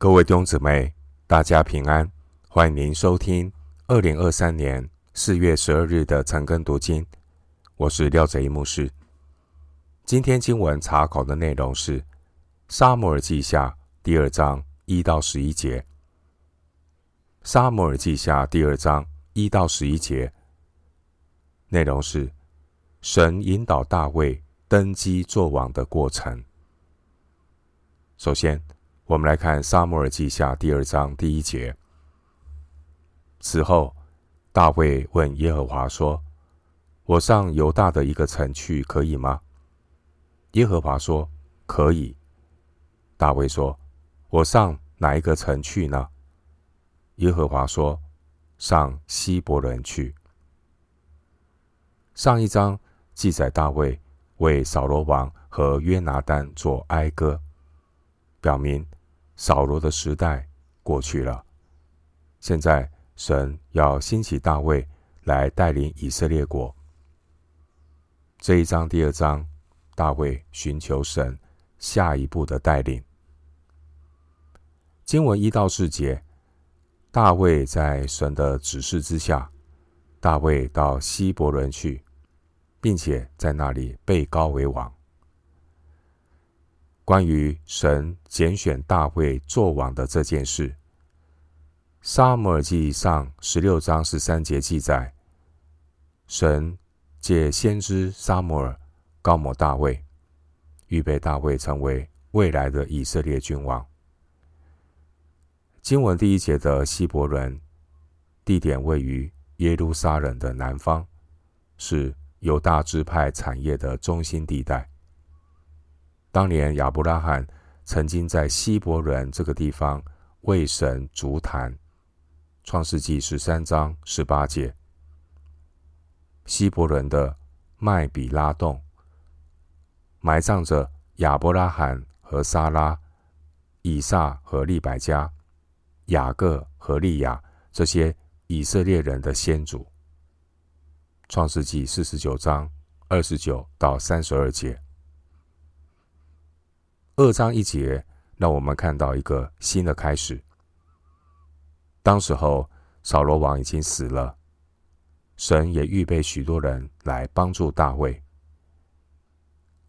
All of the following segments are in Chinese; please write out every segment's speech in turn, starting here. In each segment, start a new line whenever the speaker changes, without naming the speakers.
各位弟兄姊妹，大家平安！欢迎您收听二零二三年四月十二日的晨更读经。我是廖泽一牧师。今天经文查考的内容是《撒母耳记下》第二章一到十一节。《撒母耳记下》第二章一到十一节内容是神引导大卫登基作王的过程。首先，我们来看《撒母耳记下》第二章第一节。此后，大卫问耶和华说：“我上犹大的一个城去，可以吗？”耶和华说：“可以。”大卫说：“我上哪一个城去呢？”耶和华说：“上希伯仑去。”上一章记载大卫为扫罗王和约拿单作哀歌，表明。扫罗的时代过去了，现在神要兴起大卫来带领以色列国。这一章第二章，大卫寻求神下一步的带领。经文一到四节，大卫在神的指示之下，大卫到希伯仑去，并且在那里被膏为王。关于神拣选大卫作王的这件事，《撒母耳记上》十六章十三节记载，神借先知撒母耳膏抹大卫，预备大卫成为未来的以色列君王。经文第一节的希伯伦地点位于耶路撒冷的南方，是犹大支派产业的中心地带。当年亚伯拉罕曾经在希伯伦这个地方为神足坛，《创世记》十三章十八节。希伯伦的麦比拉洞埋葬着亚伯拉罕和撒拉、以撒和利百加、雅各和利亚这些以色列人的先祖，《创世记》四十九章二十九到三十二节。二章一节，让我们看到一个新的开始。当时候，扫罗王已经死了，神也预备许多人来帮助大卫。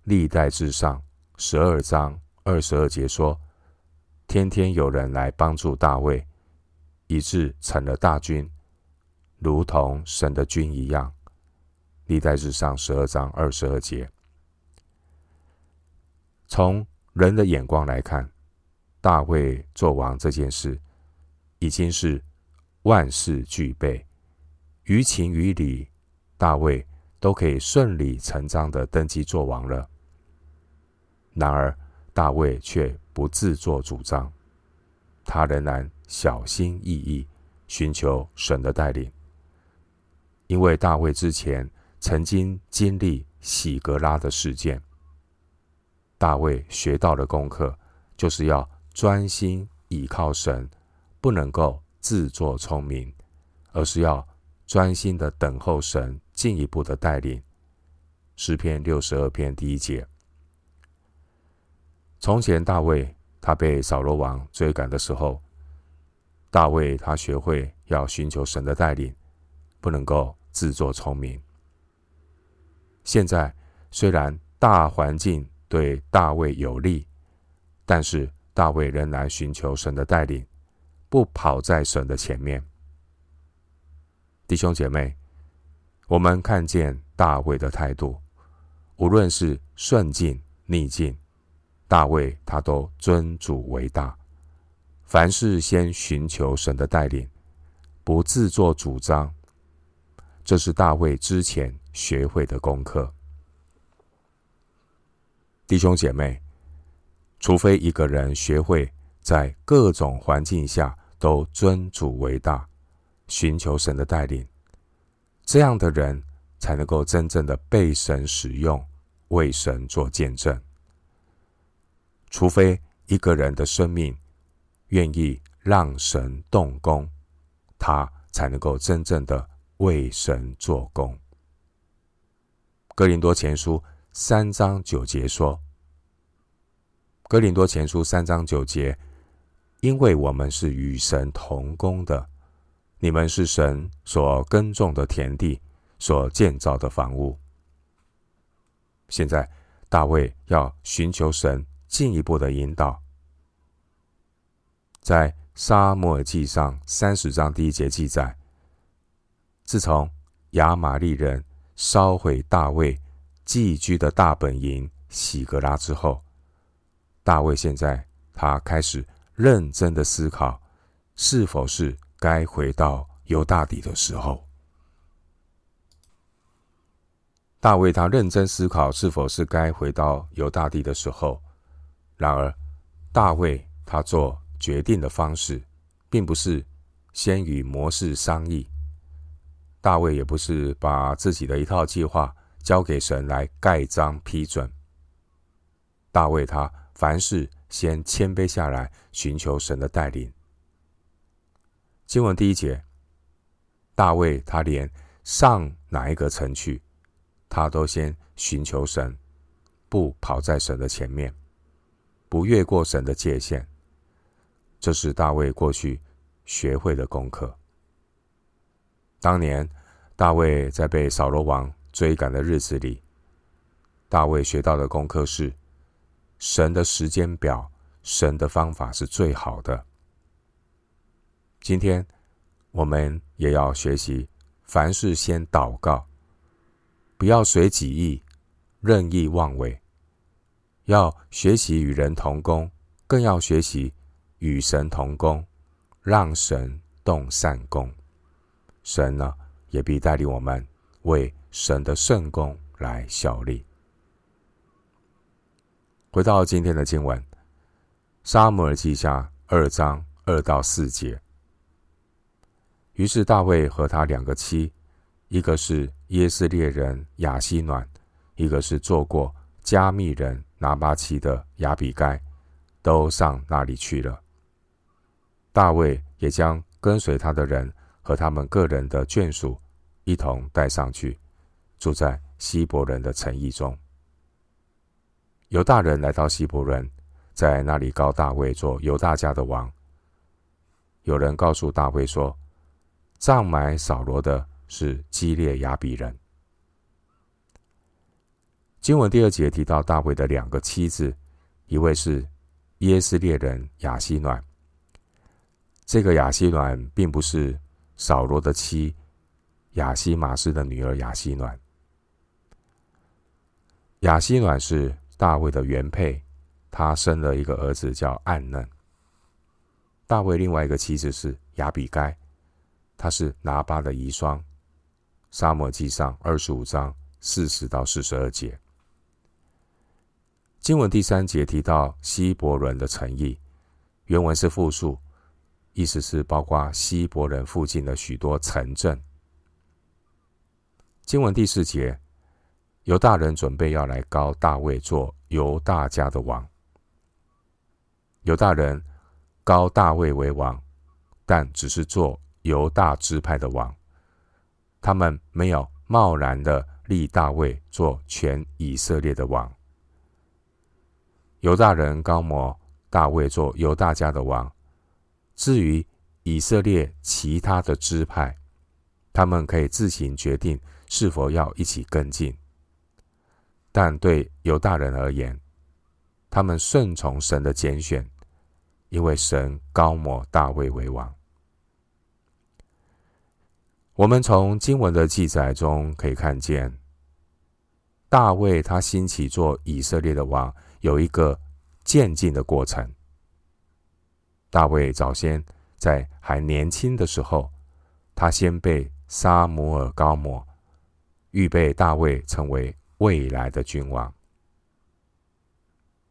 历代至上十二章二十二节说：“天天有人来帮助大卫，以致成了大军，如同神的军一样。”历代至上十二章二十二节，从人的眼光来看，大卫做王这件事已经是万事俱备，于情于理，大卫都可以顺理成章的登基做王了。然而，大卫却不自作主张，他仍然小心翼翼寻求神的带领，因为大卫之前曾经经历洗格拉的事件。大卫学到的功课，就是要专心倚靠神，不能够自作聪明，而是要专心的等候神进一步的带领。诗篇六十二篇第一节。从前大卫他被扫罗王追赶的时候，大卫他学会要寻求神的带领，不能够自作聪明。现在虽然大环境，对大卫有利，但是大卫仍然寻求神的带领，不跑在神的前面。弟兄姐妹，我们看见大卫的态度，无论是顺境逆境，大卫他都尊主为大，凡事先寻求神的带领，不自作主张。这是大卫之前学会的功课。弟兄姐妹，除非一个人学会在各种环境下都尊主为大，寻求神的带领，这样的人才能够真正的被神使用，为神做见证。除非一个人的生命愿意让神动工，他才能够真正的为神做工。哥林多前书。三章九节说：“哥林多前书三章九节，因为我们是与神同工的，你们是神所耕种的田地，所建造的房屋。现在大卫要寻求神进一步的引导，在撒母耳记上三十章第一节记载，自从亚玛力人烧毁大卫寄居的大本营洗革拉之后，大卫现在他开始。认真的思考，是否是该回到犹大底的时候？大卫他认真思考，是否是该回到犹大地的时候。然而，大卫他做决定的方式，并不是先与模式商议。大卫也不是把自己的一套计划交给神来盖章批准。大卫他凡事。先谦卑下来，寻求神的带领。经文第一节，大卫他连上哪一个城去，他都先寻求神，不跑在神的前面，不越过神的界限。这是大卫过去学会的功课。当年大卫在被扫罗王追赶的日子里，大卫学到的功课是。神的时间表，神的方法是最好的。今天我们也要学习，凡事先祷告，不要随己意、任意妄为。要学习与人同工，更要学习与神同工，让神动善工。神呢，也必带领我们为神的圣工来效力。回到今天的经文，《撒母耳记下》二章二到四节。于是大卫和他两个妻，一个是耶斯列人亚希暖，一个是做过加密人拿八七的亚比该，都上那里去了。大卫也将跟随他的人和他们个人的眷属一同带上去，住在希伯仑的城邑中。犹大人来到希伯仑，在那里高大卫做犹大家的王。有人告诉大卫说，葬埋扫罗的是基列雅比人。经文第二节提到大卫的两个妻子，一位是耶斯列人雅西暖。这个雅西暖并不是扫罗的妻雅西玛斯的女儿雅西暖，亚希暖是。大卫的原配，他生了一个儿子叫暗嫩。大卫另外一个妻子是亚比该，她是拿巴的遗孀。撒母耳记上二十五章四十到四十二节。经文第三节提到希伯仑的城邑，原文是复数，意思是包括希伯仑附近的许多城镇。经文第四节。犹大人准备要来高大卫做犹大家的王。犹大人高大卫为王，但只是做犹大支派的王。他们没有贸然的立大卫做全以色列的王。犹大人高摩大卫做犹大家的王。至于以色列其他的支派，他们可以自行决定是否要一起跟进。但对犹大人而言，他们顺从神的拣选，因为神高抹大卫为王。我们从经文的记载中可以看见，大卫他兴起做以色列的王，有一个渐进的过程。大卫早先在还年轻的时候，他先被撒母耳膏抹，预备大卫成为。未来的君王。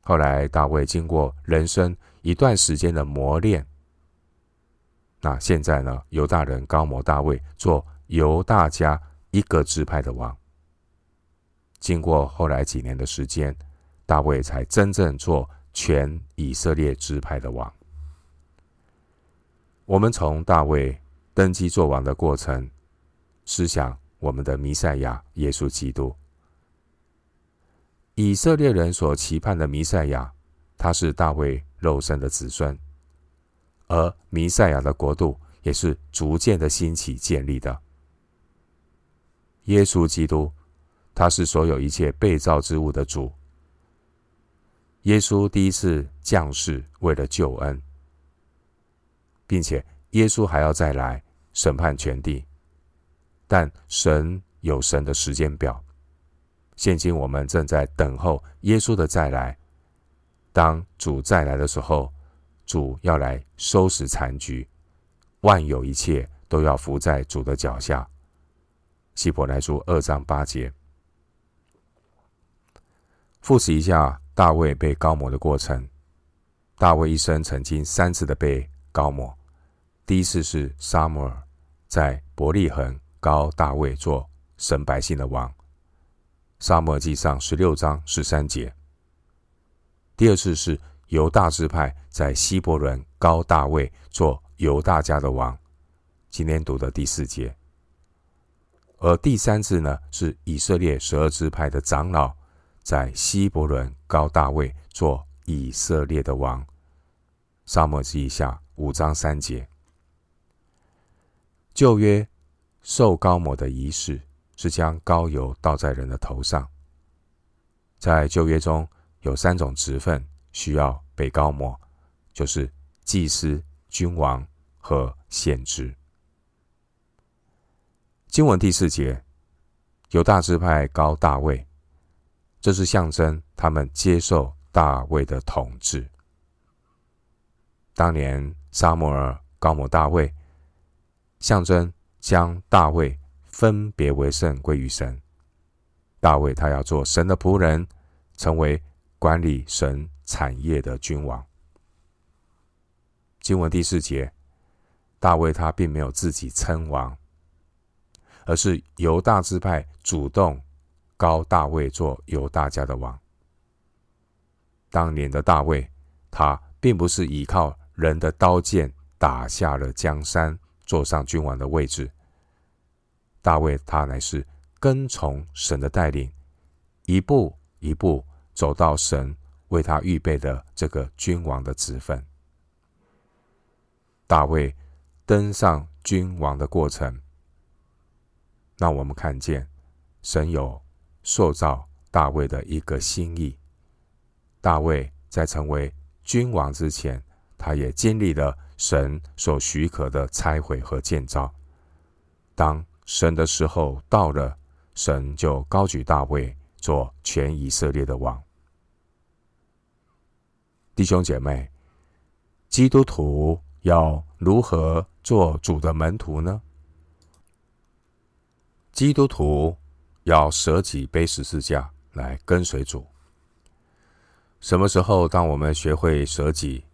后来，大卫经过人生一段时间的磨练，那现在呢？犹大人高摩大卫做犹大家一个支派的王。经过后来几年的时间，大卫才真正做全以色列支派的王。我们从大卫登基做王的过程，思想我们的弥赛亚耶稣基督。以色列人所期盼的弥赛亚，他是大卫肉身的子孙。而弥赛亚的国度也是逐渐的兴起建立的。耶稣基督，他是所有一切被造之物的主。耶稣第一次降世为了救恩，并且耶稣还要再来审判全地，但神有神的时间表。现今我们正在等候耶稣的再来。当主再来的时候，主要来收拾残局，万有一切都要伏在主的脚下。希伯来书二章八节。复习一下大卫被膏抹的过程。大卫一生曾经三次的被膏抹，第一次是撒母耳在伯利恒膏大卫做神百姓的王，撒母耳记上十六章十三节。第二次是犹大支派在希伯伦高大卫做犹大家的王，今天读的第四节。而第三次呢，是以色列十二支派的长老在希伯伦高大卫做以色列的王，撒母耳记下五章三节。旧约受膏抹的仪式是将膏油倒在人的头上，在旧约中。有三种职分需要被膏抹，就是祭司、君王和先知。经文第四节，犹大支派膏大卫，这是象征他们接受大卫的统治。当年撒母耳膏抹大卫，象征将大卫分别为圣归于神。大卫他要做神的仆人，成为。管理神产业的君王。经文第四节，大卫他并没有自己称王，而是犹大支派主动高大卫做犹大家的王。当年的大卫，他并不是依靠人的刀剑打下了江山，坐上君王的位置。大卫他乃是跟从神的带领，一步一步。走到神为他预备的这个君王的职分，大卫登上君王的过程，让我们看见神有塑造大卫的一个心意。大卫在成为君王之前，他也经历了神所许可的拆毁和建造。当神的时候到了，神就高举大卫做全以色列的王。弟兄姐妹，基督徒要如何做主的门徒呢？基督徒要舍己背十字架来跟随主。什么时候，当我们学会舍己，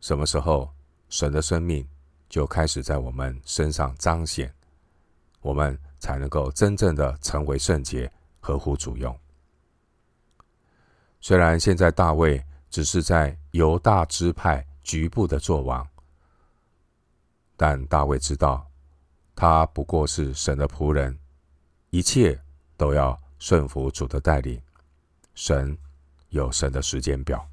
什么时候神的生命就开始在我们身上彰显，我们才能够真正的成为圣洁，合乎主用。虽然现在大卫。只是在犹大支派局部的作王，但大卫知道，他不过是神的仆人，一切都要顺服主的带领。神有神的时间表。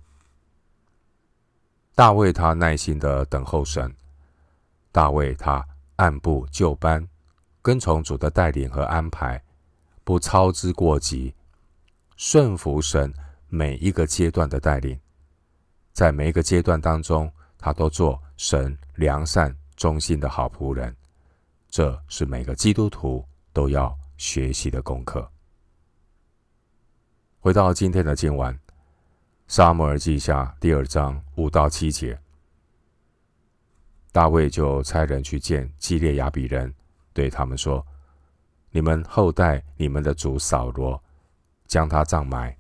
大卫他耐心的等候神，大卫他按部就班，跟从主的带领和安排，不操之过急，顺服神每一个阶段的带领。在每一个阶段当中，他都做神良善、忠心的好仆人。这是每个基督徒都要学习的功课。回到今天的经文，《撒母耳记下》第二章五到七节，大卫就差人去见基列亚比人，对他们说：“你们后代你们的主扫罗，将他葬埋，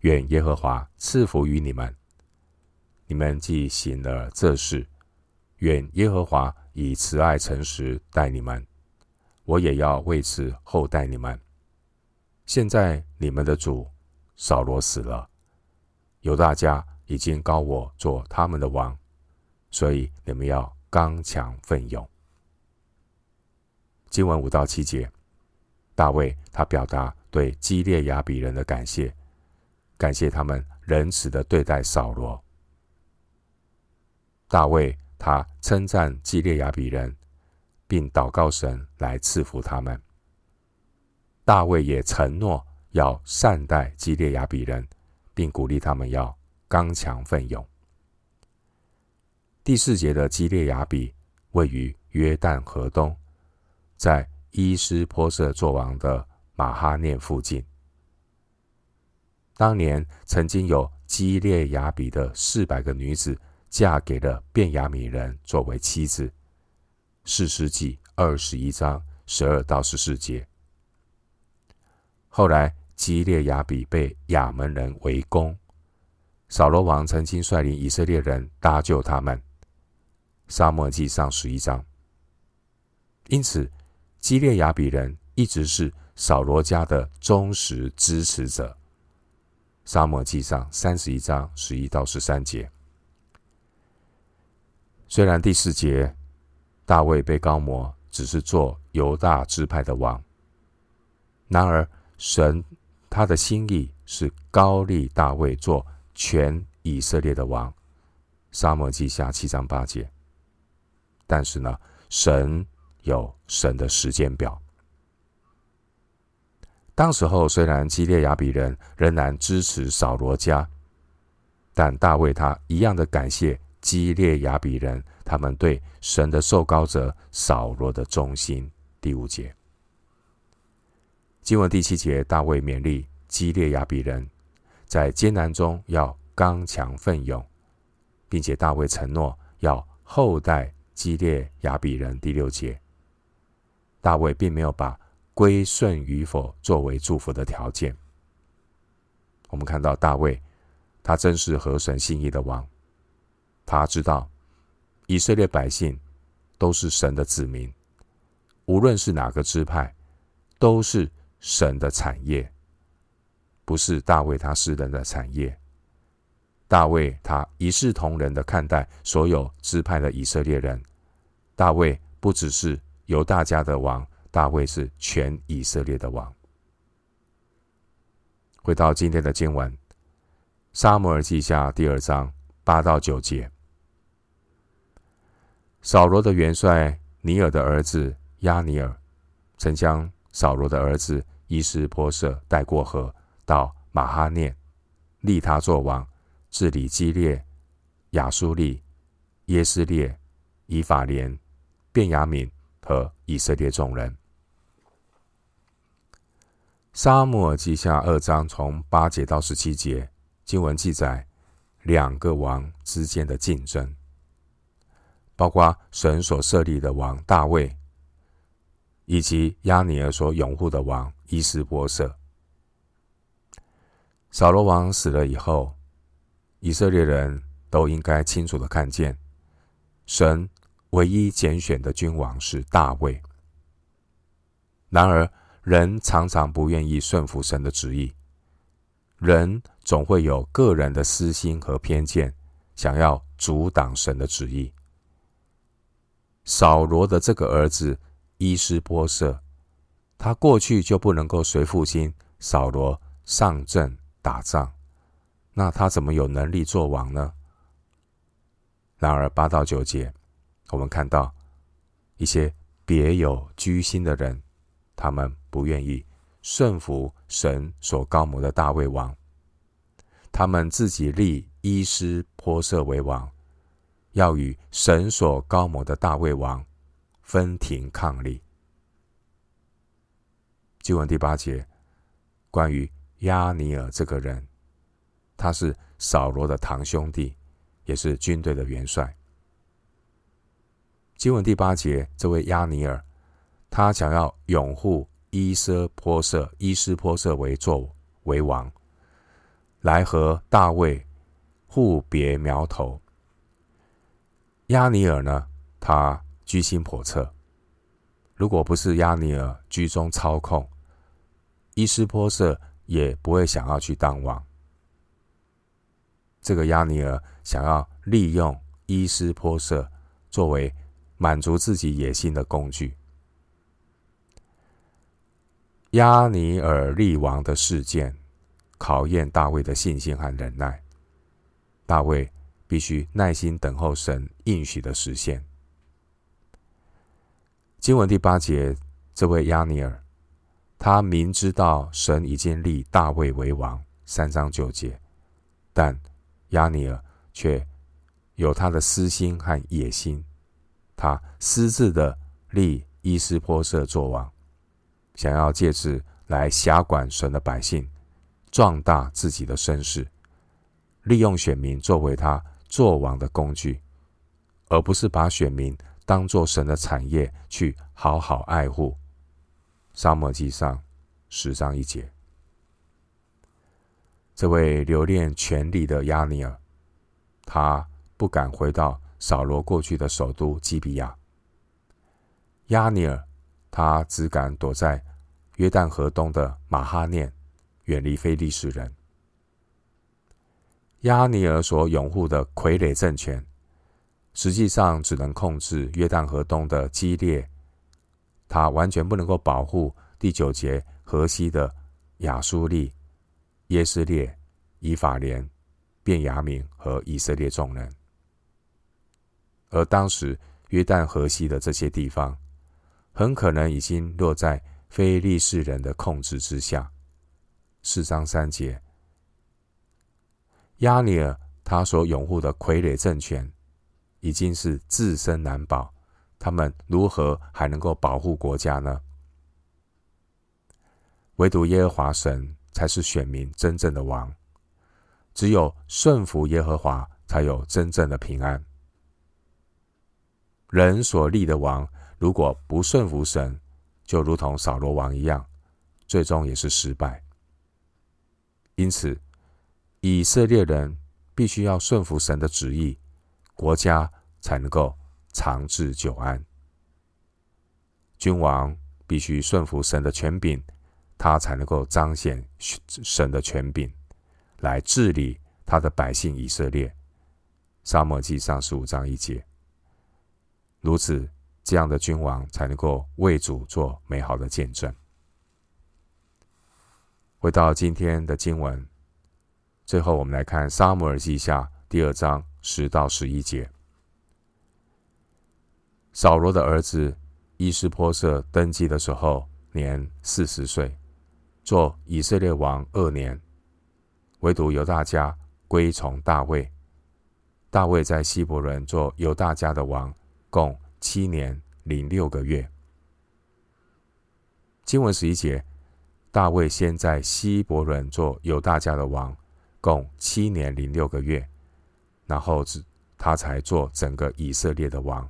愿耶和华赐福于你们。”你们既行了这事，愿耶和华以慈爱诚实待你们，我也要为此厚待你们。现在你们的主扫罗死了，犹大家已经高我做他们的王，所以你们要刚强奋勇。经文五到七节，大卫他表达对基列雅比人的感谢，感谢他们仁慈的对待扫罗。大卫他称赞基列雅比人，并祷告神来赐福他们。大卫也承诺要善待基列雅比人，并鼓励他们要刚强奋勇。第四节的基列雅比位于约旦河东，在伊斯波设作王的马哈念附近。当年曾经有基列雅比的四百个女子嫁给了便雅悯人作为妻子。四世纪二十一章十二到十四节。后来基列雅比被亚扪人围攻，扫罗王曾经率领以色列人搭救他们。撒母耳记上十一章。因此，基列雅比人一直是扫罗家的忠实支持者。撒母耳记上三十一章十一到十三节。虽然第四节大卫被高摩只是做犹大支派的王，然而神他的心意是高利大卫做全以色列的王。撒母耳记下七章八节。但是呢，神有神的时间表。当时候虽然基列雅比人仍然支持扫罗家，但大卫他一样的感谢基列雅比人，他们对神的受膏者扫罗的忠心。第五节，经文第七节，大卫勉励基列雅比人，在艰难中要刚强奋勇，并且大卫承诺要厚待。基列雅比人第六节，大卫并没有把归顺与否作为祝福的条件。我们看到大卫，他真是合神心意的王。他知道以色列百姓都是神的子民，无论是哪个支派，都是神的产业，不是大卫他私人的产业。大卫他一视同仁的看待所有支派的以色列人。大卫不只是犹大家的王，大卫是全以色列的王。回到今天的经文，《撒母耳记下》第二章八到九节，扫罗的元帅尼尔的儿子亚尼尔，曾将扫罗的儿子伊施波设带过河到马哈念，立他作王。治理基列、亚苏利、耶斯列、以法莲、便雅悯和以色列众人。撒母耳记下二章从八节到十七节，经文记载两个王之间的竞争，包括神所设立的王大卫，以及押尼珥所拥护的王伊施波设。扫罗王死了以后。以色列人都应该清楚的看见，神唯一拣选的君王是大卫。然而，人常常不愿意顺服神的旨意，人总会有个人的私心和偏见，想要阻挡神的旨意。扫罗的这个儿子伊施波设，他过去就不能够随父亲扫罗上阵打仗。那他怎么有能力做王呢？然而八到九节，我们看到一些别有居心的人，他们不愿意顺服神所膏抹的大卫王，他们自己立伊施波设为王，要与神所膏抹的大卫王分庭抗礼。经文第八节，关于押尼尔这个人。他是扫罗的堂兄弟，也是军队的元帅。经文第八节，这位押尼尔，他想要拥护伊施波设，伊施波设为作为王，来和大卫互别苗头。押尼尔呢，他居心叵测，如果不是押尼尔居中操控，伊施波设也不会想要去当王。这个押尼尔想要利用伊施波设作为满足自己野心的工具。押尼尔立王的事件考验大卫的信心和忍耐。大卫必须耐心等候神应许的实现。经文第八节，这位押尼尔，他明知道神已经立大卫为王，三章九节，但押尼尔却有他的私心和野心，他私自的立伊斯波设作王，想要借此来辖管神的百姓，壮大自己的声势，利用选民作为他作王的工具，而不是把选民。当做神的产业去好好爱护。沙漠记上十章一节，这位留恋权力的亚尼尔，他不敢回到扫罗过去的首都基比亚。亚尼尔，他只敢躲在约旦河东的马哈念，远离非利士人。亚尼尔所拥护的傀儡政权。实际上只能控制约旦河东的基列，他完全不能够保护第九节河西的亚苏利、耶斯列、以法莲、便雅悯和以色列众人。而当时约旦河西的这些地方，很可能已经落在非利士人的控制之下。四章三节，押尼尔他所拥护的傀儡政权。已经是自身难保，他们如何还能够保护国家呢？唯独耶和华神才是选民真正的王，只有顺服耶和华，才有真正的平安。人所立的王，如果不顺服神，就如同扫罗王一样，最终也是失败。因此，以色列人必须要顺服神的旨意。国家才能够长治久安。君王必须顺服神的权柄，他才能够彰显神的权柄，来治理他的百姓以色列。撒母耳记上十五章一节。如此，这样的君王才能够为主做美好的见证。回到今天的经文，最后我们来看撒母耳记下第二章。十到十一节，扫罗的儿子伊施波设登基的时候年四十岁，做以色列王二年。唯独犹大家归从大卫。大卫在希伯伦做犹大家的王，共七年零六个月。经文十一节，大卫先在希伯伦做犹大家的王，共七年零六个月。然后，他才做整个以色列的王。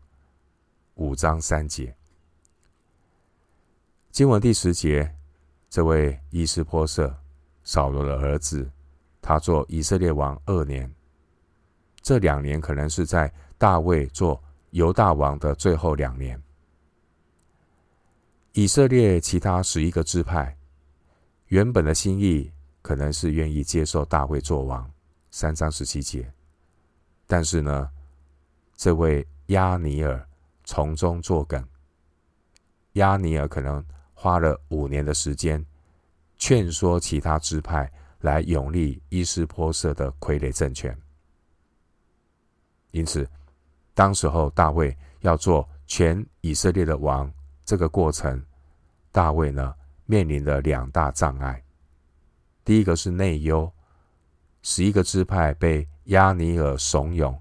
五章三节，经文第十节，这位伊斯波设，扫罗的儿子，他做以色列王二年。这两年可能是在大卫做犹大王的最后两年。以色列其他十一个支派，原本的心意可能是愿意接受大卫做王。三章十七节。但是呢，这位亚尼尔从中作梗。亚尼尔可能花了五年的时间，劝说其他支派来拥立伊施波设的傀儡政权。因此，当时候大卫要做全以色列的王，这个过程，大卫呢面临的两大障碍。第一个是内忧，十一个支派被。押尼尔怂恿，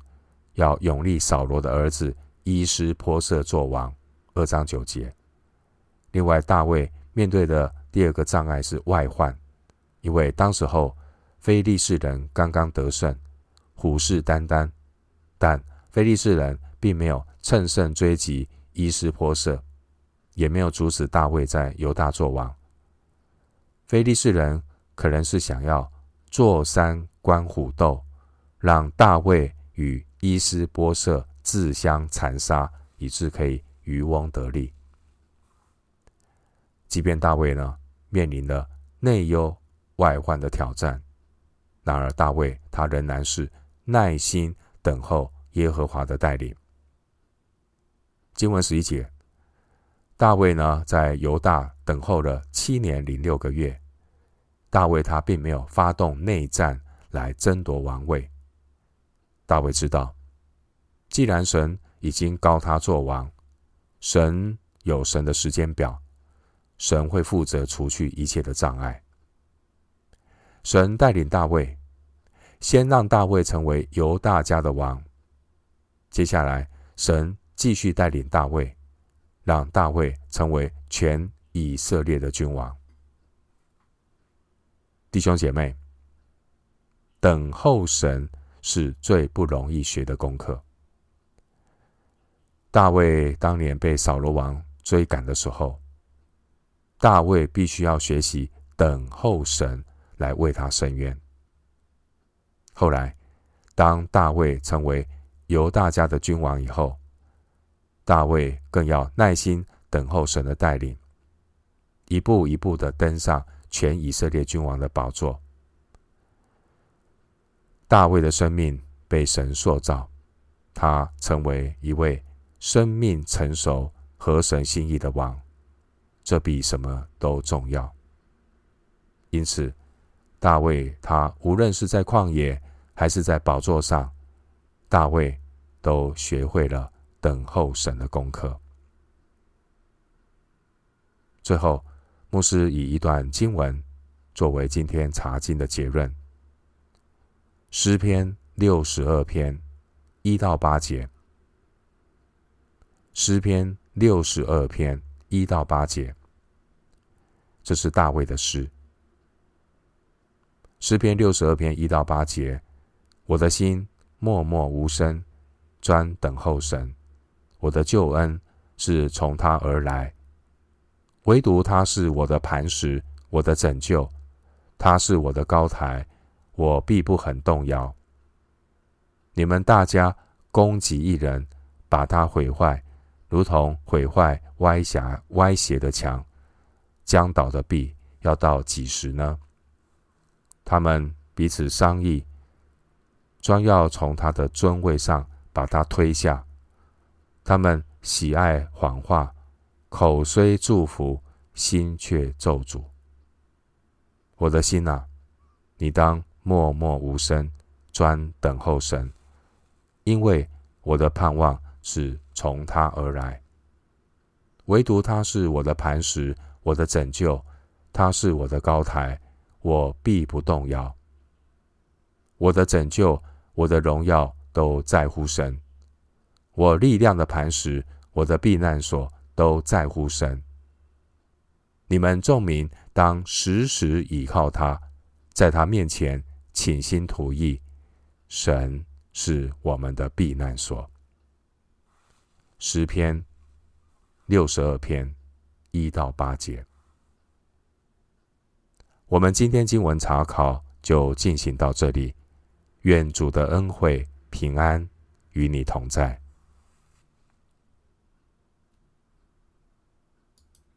要拥立扫罗的儿子伊施波设做王。二章九节。另外，大卫面对的第二个障碍是外患，因为当时候非利士人刚刚得胜，虎视眈眈，但非利士人并没有乘胜追击伊施波设，也没有阻止大卫在犹大作王。非利士人可能是想要坐山观虎斗。让大卫与伊施波设自相残杀，以致可以渔翁得利。即便大卫呢面临了内忧外患的挑战，然而大卫他仍然是耐心等候耶和华的带领。经文十一节，大卫呢在犹大等候了七年零六个月，大卫他并没有发动内战来争夺王位。大卫知道，既然神已经膏他做王，神有神的时间表，神会负责除去一切的障碍。神带领大卫，先让大卫成为犹大家的王。接下来，神继续带领大卫，让大卫成为全以色列的君王。弟兄姐妹，等候神是最不容易学的功课。大卫当年被扫罗王追赶的时候，大卫必须要学习等候神。来为他伸冤。后来，当大卫成为犹大家的君王以后，大卫更要耐心等候神的带领，一步一步的登上全以色列君王的宝座。大卫的生命被神塑造，他成为一位生命成熟、合神心意的王，这比什么都重要。因此，大卫，他无论是在旷野还是在宝座上，大卫都学会了等候神的功课。最后，牧师以一段经文作为今天查经的结论：诗篇六十二篇一到八节。诗篇六十二篇一到八节，这是大卫的诗。诗篇六十二篇一到八节，我的心默默无声，专等候神。我的救恩是从他而来，唯独他是我的磐石，我的拯救。他是我的高台，我必不很动摇。你们大家攻击一人，把他毁坏，如同毁坏歪斜歪斜的墙。将倒的壁要到几时呢？他们彼此商议，专要从他的尊位上把他推下。他们喜爱谎话，口虽祝福，心却咒诅。我的心啊，你当默默无声，专等候神，因为我的盼望是从他而来。唯独他是我的磐石，我的拯救，他是我的高台。我必不动摇。我的拯救，我的荣耀都在乎神。我力量的磐石，我的避难所都在乎神。你们众民当时时倚靠他，在他面前倾心吐意。神是我们的避难所。诗篇六十二篇一到八节。我们今天经文查考就进行到这里，愿主的恩惠平安与你同在。